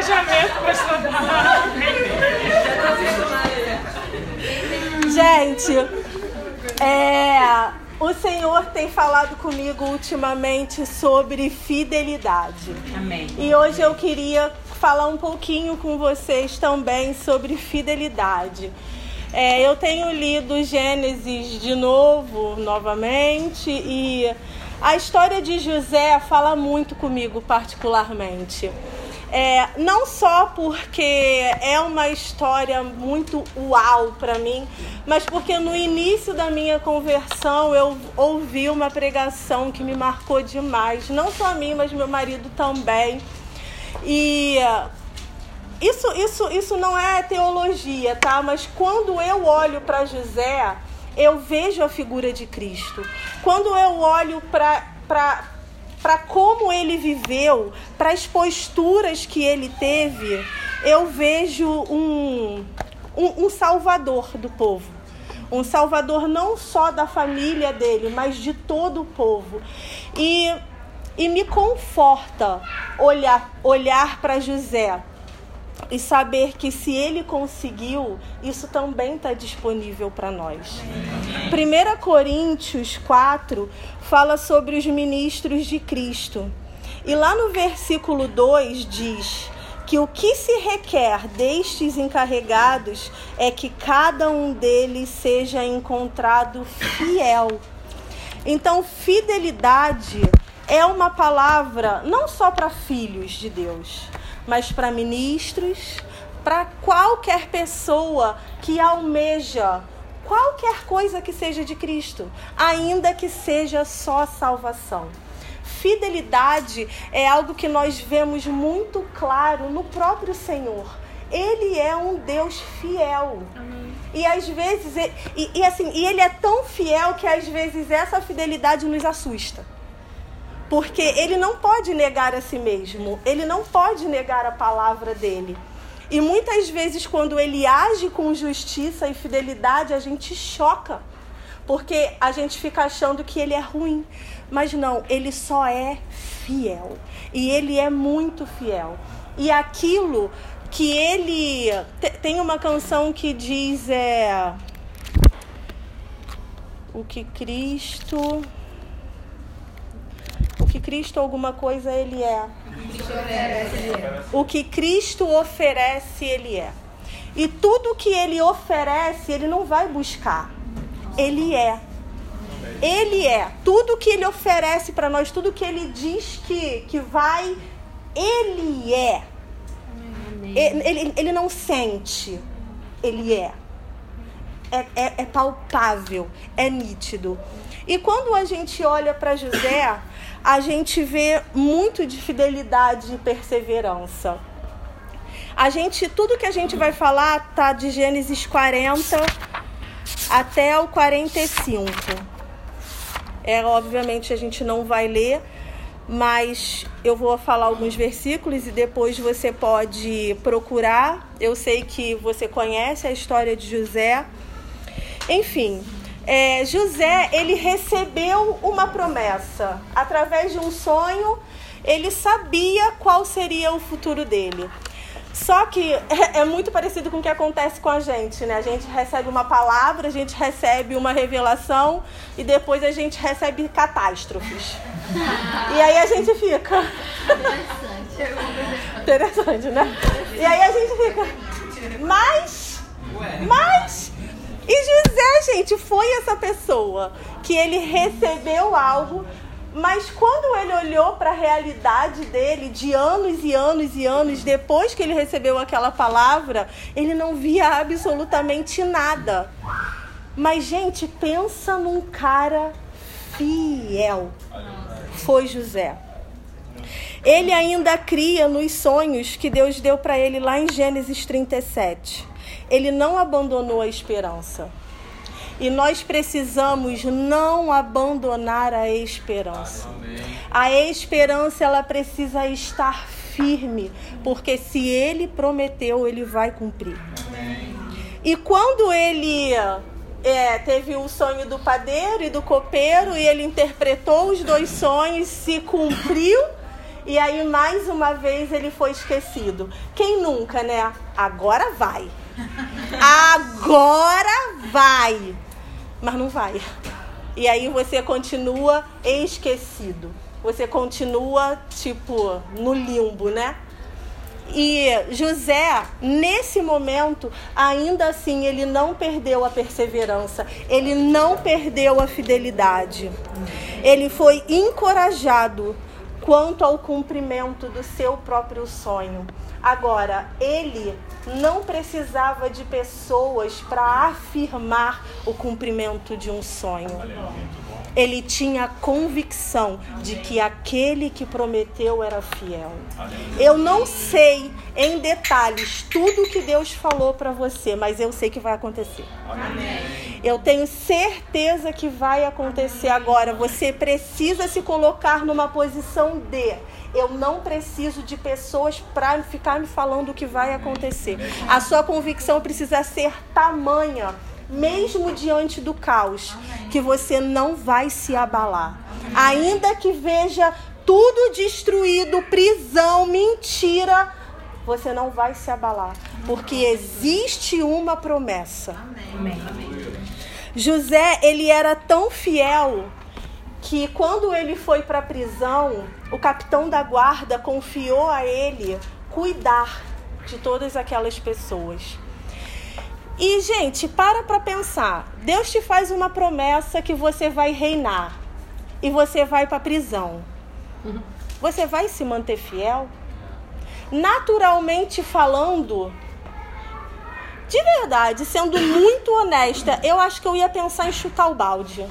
engajamento para estudar. Gente, é, o Senhor tem falado comigo ultimamente sobre fidelidade. Amém. E hoje eu queria falar um pouquinho com vocês também sobre fidelidade. É, eu tenho lido Gênesis de novo, novamente, e a história de José fala muito comigo, particularmente. É, não só porque é uma história muito uau para mim, mas porque no início da minha conversão eu ouvi uma pregação que me marcou demais, não só a mim, mas meu marido também. E isso, isso, isso não é teologia, tá? Mas quando eu olho para José, eu vejo a figura de Cristo. Quando eu olho para para como ele viveu, para as posturas que ele teve, eu vejo um, um, um, salvador do povo. Um salvador não só da família dele, mas de todo o povo. E, e me conforta olhar, olhar para José e saber que se ele conseguiu, isso também está disponível para nós. 1 Coríntios 4 fala sobre os ministros de Cristo. E lá no versículo 2 diz que o que se requer destes encarregados é que cada um deles seja encontrado fiel. Então, fidelidade é uma palavra não só para filhos de Deus, mas para ministros, para qualquer pessoa que almeja qualquer coisa que seja de Cristo, ainda que seja só salvação. Fidelidade é algo que nós vemos muito claro no próprio Senhor. Ele é um Deus fiel. Amém. E às vezes, e, e, assim, e ele é tão fiel que às vezes essa fidelidade nos assusta. Porque ele não pode negar a si mesmo, ele não pode negar a palavra dele. E muitas vezes, quando ele age com justiça e fidelidade, a gente choca. Porque a gente fica achando que ele é ruim. Mas não, ele só é fiel. E ele é muito fiel. E aquilo que ele. Tem uma canção que diz: é. O que Cristo que Cristo alguma coisa ele é. O que Cristo oferece ele é. E tudo que ele oferece, ele não vai buscar. Ele é. Ele é. Tudo que ele oferece para nós, tudo que ele diz que, que vai, ele é. Ele, ele, ele não sente, ele é. É, é, é palpável, é nítido. E quando a gente olha para José, a gente vê muito de fidelidade e perseverança. A gente, tudo que a gente vai falar tá de Gênesis 40 até o 45. É, obviamente a gente não vai ler, mas eu vou falar alguns versículos e depois você pode procurar. Eu sei que você conhece a história de José. Enfim, é, José ele recebeu uma promessa através de um sonho. Ele sabia qual seria o futuro dele. Só que é, muito parecido com o que acontece com a gente, né? A gente recebe uma palavra, a gente recebe uma revelação e depois a gente recebe catástrofes. E aí a gente fica. Interessante. Interessante, né? E aí a gente fica. Mas. Mas e José, gente, foi essa pessoa que ele recebeu algo, mas quando ele olhou para a realidade dele, de anos e anos e anos depois que ele recebeu aquela palavra, ele não via absolutamente nada. Mas, gente, pensa num cara fiel. Foi José. Ele ainda cria nos sonhos que Deus deu para ele lá em Gênesis 37 ele não abandonou a esperança. E nós precisamos não abandonar a esperança. A esperança ela precisa estar firme, porque se ele prometeu, ele vai cumprir. E quando ele é, teve o sonho do padeiro e do copeiro, e ele interpretou os dois sonhos, se cumpriu, E aí, mais uma vez, ele foi esquecido. Quem nunca, né? Agora vai. Agora vai. Mas não vai. E aí você continua esquecido. Você continua, tipo, no limbo, né? E José, nesse momento, ainda assim, ele não perdeu a perseverança, ele não perdeu a fidelidade. Ele foi encorajado quanto ao cumprimento do seu próprio sonho. Agora, ele não precisava de pessoas para afirmar o cumprimento de um sonho ele tinha a convicção de que aquele que prometeu era fiel. Eu não sei em detalhes tudo que Deus falou para você, mas eu sei que vai acontecer. Eu tenho certeza que vai acontecer agora. Você precisa se colocar numa posição de eu não preciso de pessoas para ficar me falando o que vai acontecer. A sua convicção precisa ser tamanha mesmo diante do caos, que você não vai se abalar. Ainda que veja tudo destruído, prisão, mentira, você não vai se abalar, porque existe uma promessa. José, ele era tão fiel que quando ele foi para a prisão, o capitão da guarda confiou a ele cuidar de todas aquelas pessoas. E, gente, para para pensar. Deus te faz uma promessa que você vai reinar e você vai para a prisão. Você vai se manter fiel? Naturalmente falando, de verdade, sendo muito honesta, eu acho que eu ia pensar em chutar o balde.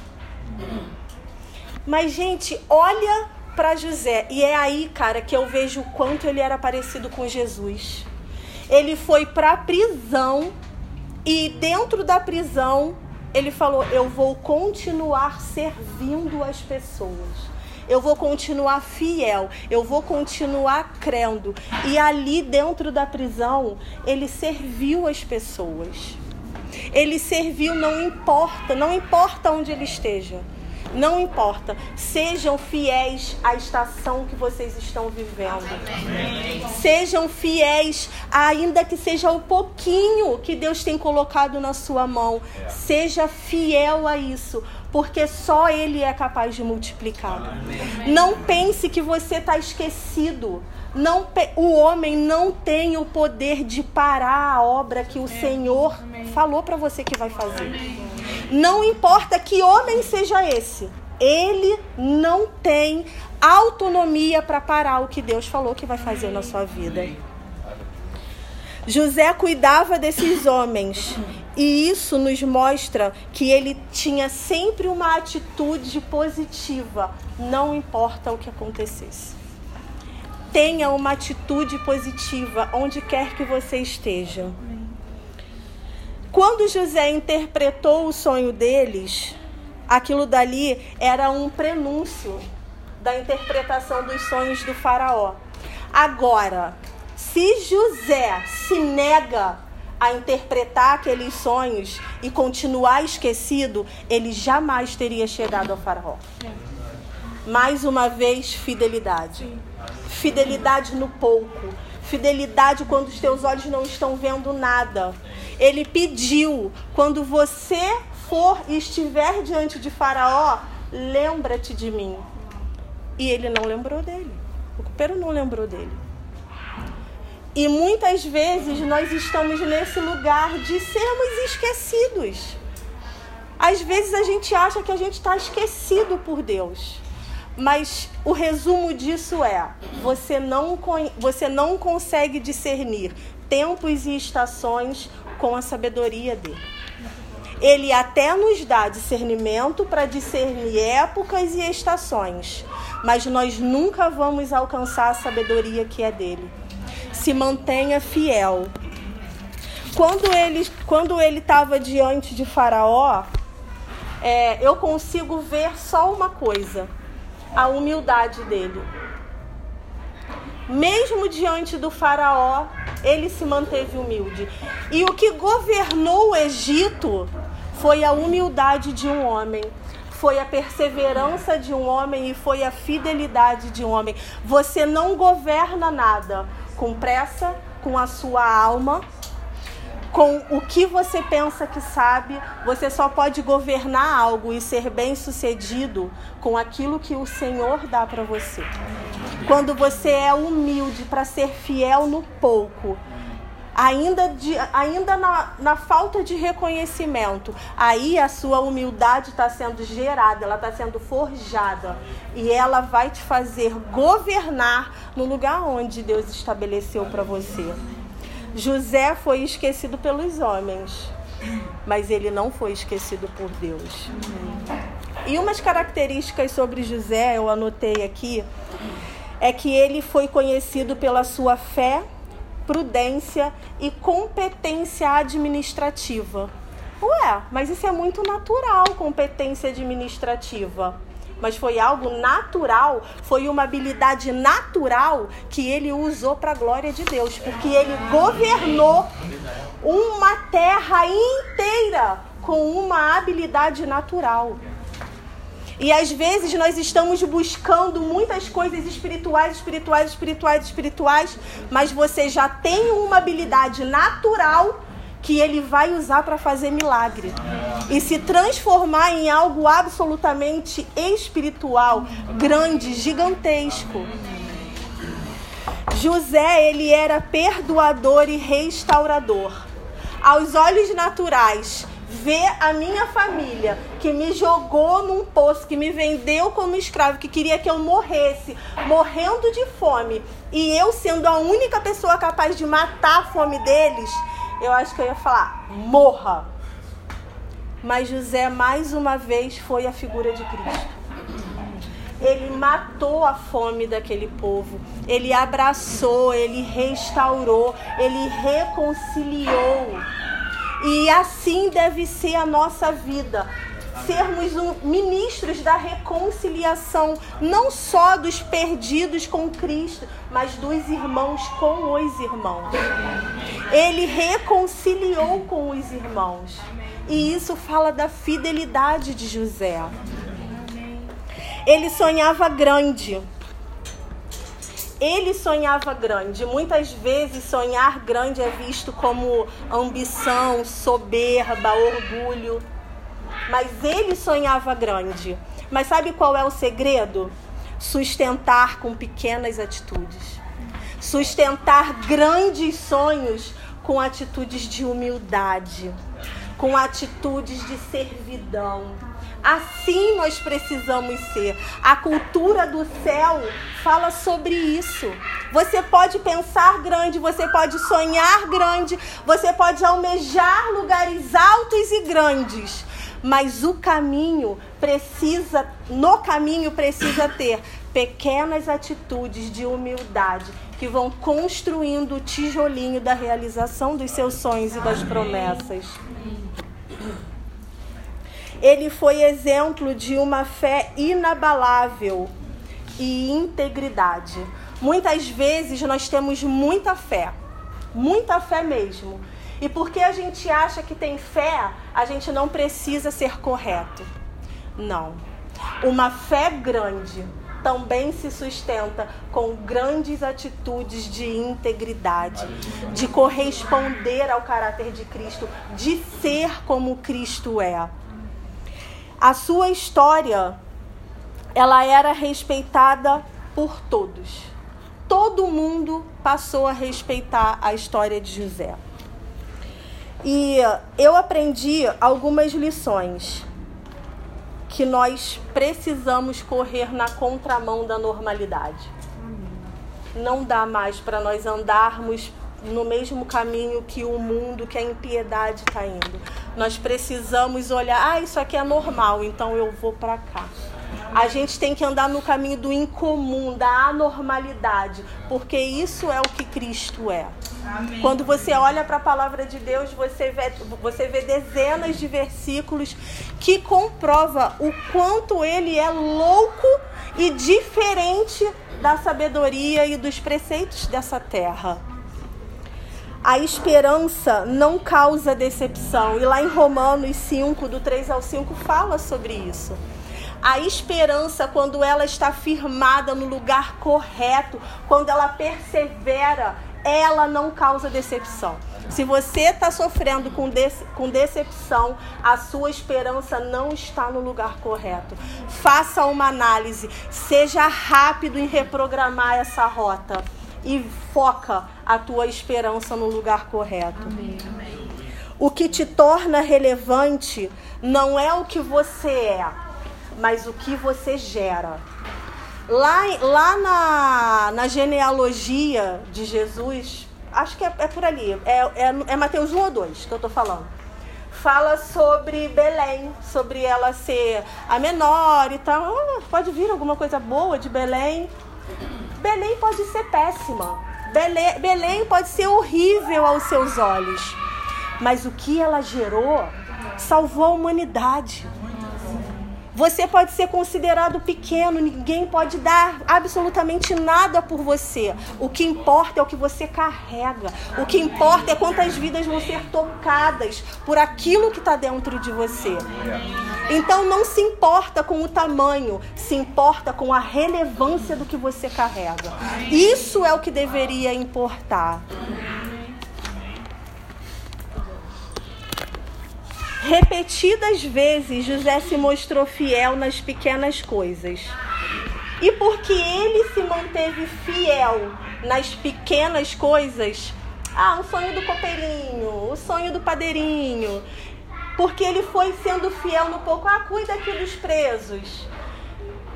Mas, gente, olha para José. E é aí, cara, que eu vejo o quanto ele era parecido com Jesus. Ele foi para a prisão e dentro da prisão, ele falou: Eu vou continuar servindo as pessoas. Eu vou continuar fiel, eu vou continuar crendo. E ali dentro da prisão, ele serviu as pessoas. Ele serviu, não importa, não importa onde ele esteja. Não importa. Sejam fiéis à estação que vocês estão vivendo. Sejam fiéis, ainda que seja o pouquinho que Deus tem colocado na sua mão. Seja fiel a isso, porque só Ele é capaz de multiplicar. Não pense que você está esquecido. Não, o homem não tem o poder de parar a obra que o Senhor falou para você que vai fazer. Não importa que homem seja esse, ele não tem autonomia para parar o que Deus falou que vai fazer na sua vida. José cuidava desses homens e isso nos mostra que ele tinha sempre uma atitude positiva, não importa o que acontecesse. Tenha uma atitude positiva onde quer que você esteja. Quando José interpretou o sonho deles, aquilo dali era um prenúncio da interpretação dos sonhos do Faraó. Agora, se José se nega a interpretar aqueles sonhos e continuar esquecido, ele jamais teria chegado ao Faraó. Mais uma vez, fidelidade. Fidelidade no pouco. Fidelidade quando os teus olhos não estão vendo nada. Ele pediu, quando você for e estiver diante de Faraó, lembra-te de mim. E ele não lembrou dele. O copeiro não lembrou dele. E muitas vezes nós estamos nesse lugar de sermos esquecidos. Às vezes a gente acha que a gente está esquecido por Deus. Mas o resumo disso é: você não, você não consegue discernir tempos e estações com a sabedoria dele. Ele até nos dá discernimento para discernir épocas e estações, mas nós nunca vamos alcançar a sabedoria que é dele. Se mantenha fiel. Quando ele quando ele estava diante de Faraó, é, eu consigo ver só uma coisa: a humildade dele. Mesmo diante do Faraó, ele se manteve humilde. E o que governou o Egito foi a humildade de um homem. foi a perseverança de um homem e foi a fidelidade de um homem. Você não governa nada com pressa, com a sua alma, com o que você pensa que sabe, você só pode governar algo e ser bem-sucedido com aquilo que o Senhor dá para você. Quando você é humilde para ser fiel no pouco, ainda, de, ainda na, na falta de reconhecimento, aí a sua humildade está sendo gerada, ela está sendo forjada e ela vai te fazer governar no lugar onde Deus estabeleceu para você. José foi esquecido pelos homens, mas ele não foi esquecido por Deus. E umas características sobre José, eu anotei aqui, é que ele foi conhecido pela sua fé, prudência e competência administrativa. Ué, mas isso é muito natural, competência administrativa mas foi algo natural, foi uma habilidade natural que ele usou para a glória de Deus, porque ele governou uma terra inteira com uma habilidade natural. E às vezes nós estamos buscando muitas coisas espirituais, espirituais, espirituais, espirituais, mas você já tem uma habilidade natural que ele vai usar para fazer milagre e se transformar em algo absolutamente espiritual, grande, gigantesco. José, ele era perdoador e restaurador. Aos olhos naturais, ver a minha família que me jogou num poço, que me vendeu como escravo, que queria que eu morresse, morrendo de fome, e eu sendo a única pessoa capaz de matar a fome deles, eu acho que eu ia falar: morra. Mas José, mais uma vez, foi a figura de Cristo. Ele matou a fome daquele povo, ele abraçou, ele restaurou, ele reconciliou. E assim deve ser a nossa vida sermos um, ministros da reconciliação, não só dos perdidos com Cristo, mas dos irmãos com os irmãos. Ele reconciliou com os irmãos. E isso fala da fidelidade de José. Ele sonhava grande. Ele sonhava grande. Muitas vezes sonhar grande é visto como ambição, soberba, orgulho. Mas ele sonhava grande. Mas sabe qual é o segredo? Sustentar com pequenas atitudes. Sustentar grandes sonhos com atitudes de humildade, com atitudes de servidão. Assim nós precisamos ser. A cultura do céu fala sobre isso. Você pode pensar grande, você pode sonhar grande, você pode almejar lugares altos e grandes, mas o caminho precisa, no caminho precisa ter pequenas atitudes de humildade que vão construindo o tijolinho da realização dos seus sonhos e das promessas. Ele foi exemplo de uma fé inabalável e integridade. Muitas vezes nós temos muita fé, muita fé mesmo, e porque a gente acha que tem fé, a gente não precisa ser correto. Não. Uma fé grande também se sustenta com grandes atitudes de integridade, de corresponder ao caráter de Cristo, de ser como Cristo é. A sua história, ela era respeitada por todos. Todo mundo passou a respeitar a história de José. E eu aprendi algumas lições que nós precisamos correr na contramão da normalidade. Não dá mais para nós andarmos no mesmo caminho que o mundo, que a impiedade está indo. Nós precisamos olhar, ah, isso aqui é normal, então eu vou para cá. A gente tem que andar no caminho do incomum, da anormalidade, porque isso é o que Cristo é. Amém. Quando você olha para a palavra de Deus, você vê, você vê dezenas de versículos que comprova o quanto ele é louco e diferente da sabedoria e dos preceitos dessa terra. A esperança não causa decepção. E lá em Romanos 5, do 3 ao 5, fala sobre isso. A esperança, quando ela está firmada no lugar correto, quando ela persevera, ela não causa decepção. Se você está sofrendo com, de, com decepção, a sua esperança não está no lugar correto. Faça uma análise, seja rápido em reprogramar essa rota e foca a tua esperança no lugar correto. Amém, amém. O que te torna relevante não é o que você é, mas o que você gera. Lá, lá na, na genealogia de Jesus, acho que é, é por ali, é, é, é Mateus 1 ou 2 que eu estou falando. Fala sobre Belém, sobre ela ser a menor e tal. Ah, pode vir alguma coisa boa de Belém. Belém pode ser péssima. Belém, pode ser horrível aos seus olhos. Mas o que ela gerou salvou a humanidade. Você pode ser considerado pequeno, ninguém pode dar absolutamente nada por você. O que importa é o que você carrega. O que importa é quantas vidas vão ser tocadas por aquilo que está dentro de você. Então não se importa com o tamanho, se importa com a relevância do que você carrega. Isso é o que deveria importar. Repetidas vezes, José se mostrou fiel nas pequenas coisas. E porque ele se manteve fiel nas pequenas coisas, ah, o sonho do copeirinho, o sonho do padeirinho, porque ele foi sendo fiel no pouco, ah, cuida aqui dos presos.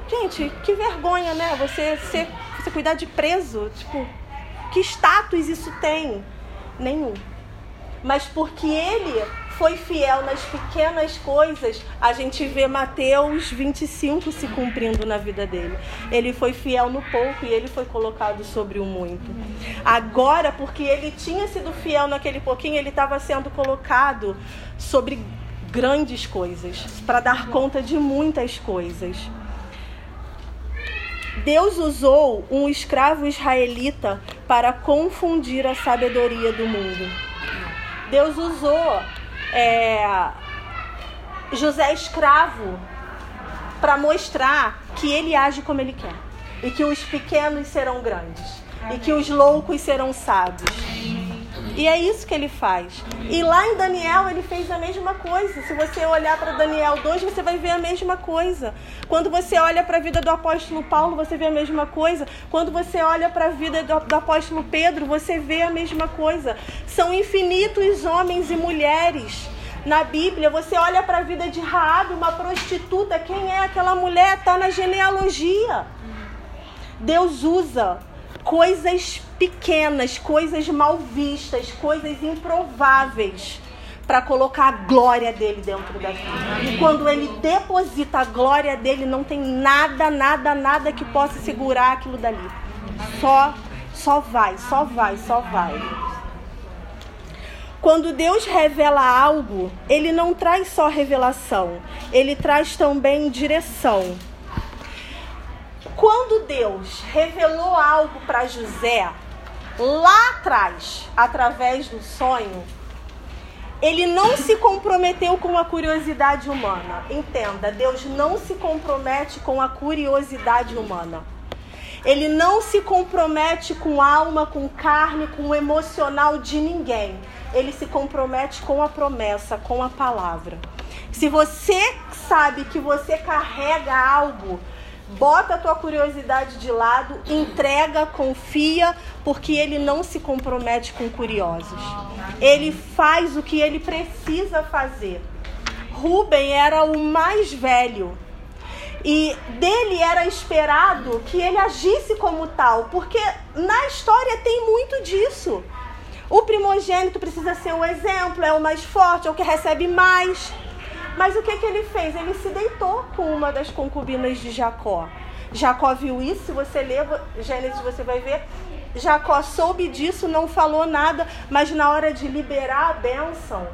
Gente, que vergonha, né? Você, você, você cuidar de preso, tipo, que status isso tem? Nenhum. Mas porque ele foi fiel nas pequenas coisas, a gente vê Mateus 25 se cumprindo na vida dele. Ele foi fiel no pouco e ele foi colocado sobre o muito. Agora, porque ele tinha sido fiel naquele pouquinho, ele estava sendo colocado sobre grandes coisas, para dar conta de muitas coisas. Deus usou um escravo israelita para confundir a sabedoria do mundo. Deus usou é, José escravo para mostrar que ele age como ele quer e que os pequenos serão grandes e que os loucos serão sábios. E é isso que ele faz. E lá em Daniel ele fez a mesma coisa. Se você olhar para Daniel 2, você vai ver a mesma coisa. Quando você olha para a vida do apóstolo Paulo, você vê a mesma coisa. Quando você olha para a vida do, do apóstolo Pedro, você vê a mesma coisa. São infinitos homens e mulheres na Bíblia, você olha para a vida de Raab, uma prostituta, quem é aquela mulher? Está na genealogia. Deus usa coisas pequenas, coisas mal vistas, coisas improváveis para colocar a glória dele dentro da vida. E quando ele deposita a glória dele, não tem nada, nada, nada que possa segurar aquilo dali. Só, só vai, só vai, só vai. Quando Deus revela algo, ele não traz só revelação, ele traz também direção. Quando Deus revelou algo para José, lá atrás, através do sonho, ele não se comprometeu com a curiosidade humana. Entenda, Deus não se compromete com a curiosidade humana. Ele não se compromete com alma, com carne, com o emocional de ninguém. Ele se compromete com a promessa, com a palavra. Se você sabe que você carrega algo bota a tua curiosidade de lado, entrega, confia, porque ele não se compromete com curiosos. Ele faz o que ele precisa fazer. Rubem era o mais velho. E dele era esperado que ele agisse como tal, porque na história tem muito disso. O primogênito precisa ser o exemplo, é o mais forte, é o que recebe mais. Mas o que, que ele fez? Ele se deitou com uma das concubinas de Jacó. Jacó viu isso, se você ler Gênesis, você vai ver. Jacó soube disso, não falou nada, mas na hora de liberar a bênção,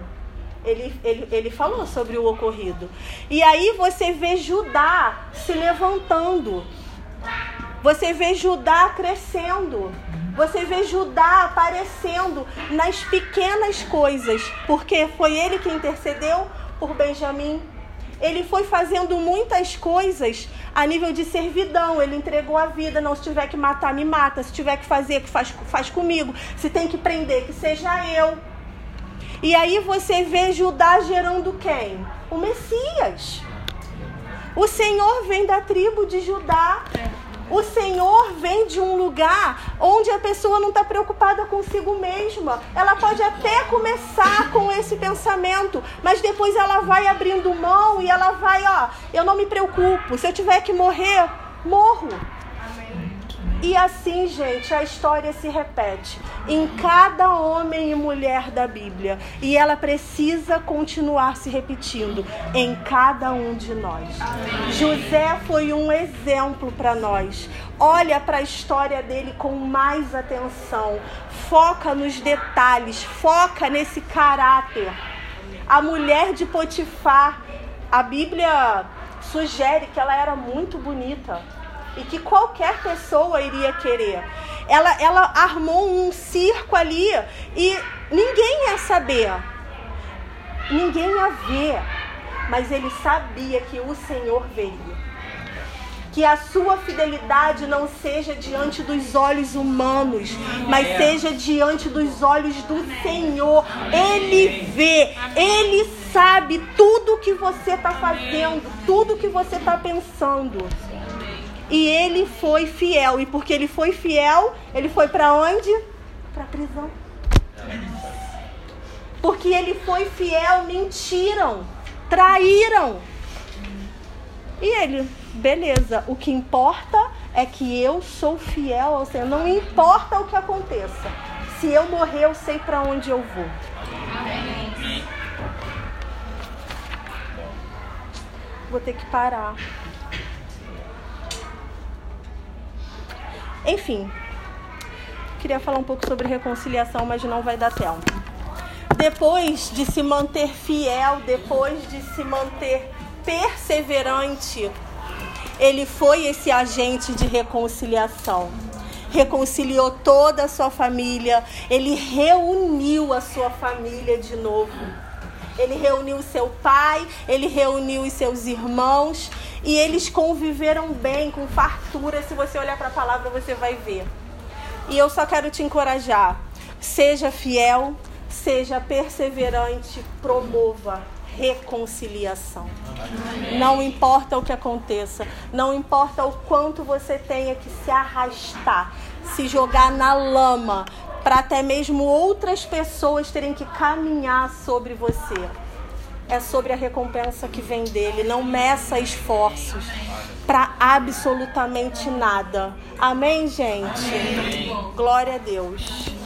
ele, ele, ele falou sobre o ocorrido. E aí você vê Judá se levantando. Você vê Judá crescendo. Você vê Judá aparecendo nas pequenas coisas, porque foi ele que intercedeu por Benjamim. ele foi fazendo muitas coisas a nível de servidão. Ele entregou a vida. Não, se tiver que matar, me mata. Se tiver que fazer, que faz, faz comigo. Se tem que prender, que seja eu. E aí você vê Judá gerando quem? O Messias. O Senhor vem da tribo de Judá. O Senhor vem de um lugar onde a pessoa não está preocupada consigo mesma. Ela pode até começar com esse pensamento, mas depois ela vai abrindo mão e ela vai, ó, eu não me preocupo. Se eu tiver que morrer, morro. E assim, gente, a história se repete em cada homem e mulher da Bíblia. E ela precisa continuar se repetindo em cada um de nós. José foi um exemplo para nós. Olha para a história dele com mais atenção. Foca nos detalhes, foca nesse caráter. A mulher de Potifar, a Bíblia sugere que ela era muito bonita e que qualquer pessoa iria querer. Ela, ela armou um circo ali e ninguém ia saber, ninguém ia ver, mas ele sabia que o Senhor veio. Que a sua fidelidade não seja diante dos olhos humanos, mas seja diante dos olhos do Senhor. Ele vê, ele sabe tudo que você está fazendo, tudo que você está pensando. E ele foi fiel. E porque ele foi fiel, ele foi para onde? Para prisão. Porque ele foi fiel, mentiram, traíram. E ele, beleza, o que importa é que eu sou fiel ao Senhor. Não importa o que aconteça. Se eu morrer, eu sei para onde eu vou. Vou ter que parar. Enfim, queria falar um pouco sobre reconciliação, mas não vai dar tempo. Depois de se manter fiel, depois de se manter perseverante, ele foi esse agente de reconciliação. Reconciliou toda a sua família, ele reuniu a sua família de novo. Ele reuniu seu pai, ele reuniu os seus irmãos e eles conviveram bem, com fartura. Se você olhar para a palavra, você vai ver. E eu só quero te encorajar. Seja fiel, seja perseverante, promova reconciliação. Não importa o que aconteça, não importa o quanto você tenha que se arrastar, se jogar na lama, para até mesmo outras pessoas terem que caminhar sobre você é sobre a recompensa que vem dele. Não meça esforços para absolutamente nada. Amém, gente? Amém. Glória a Deus.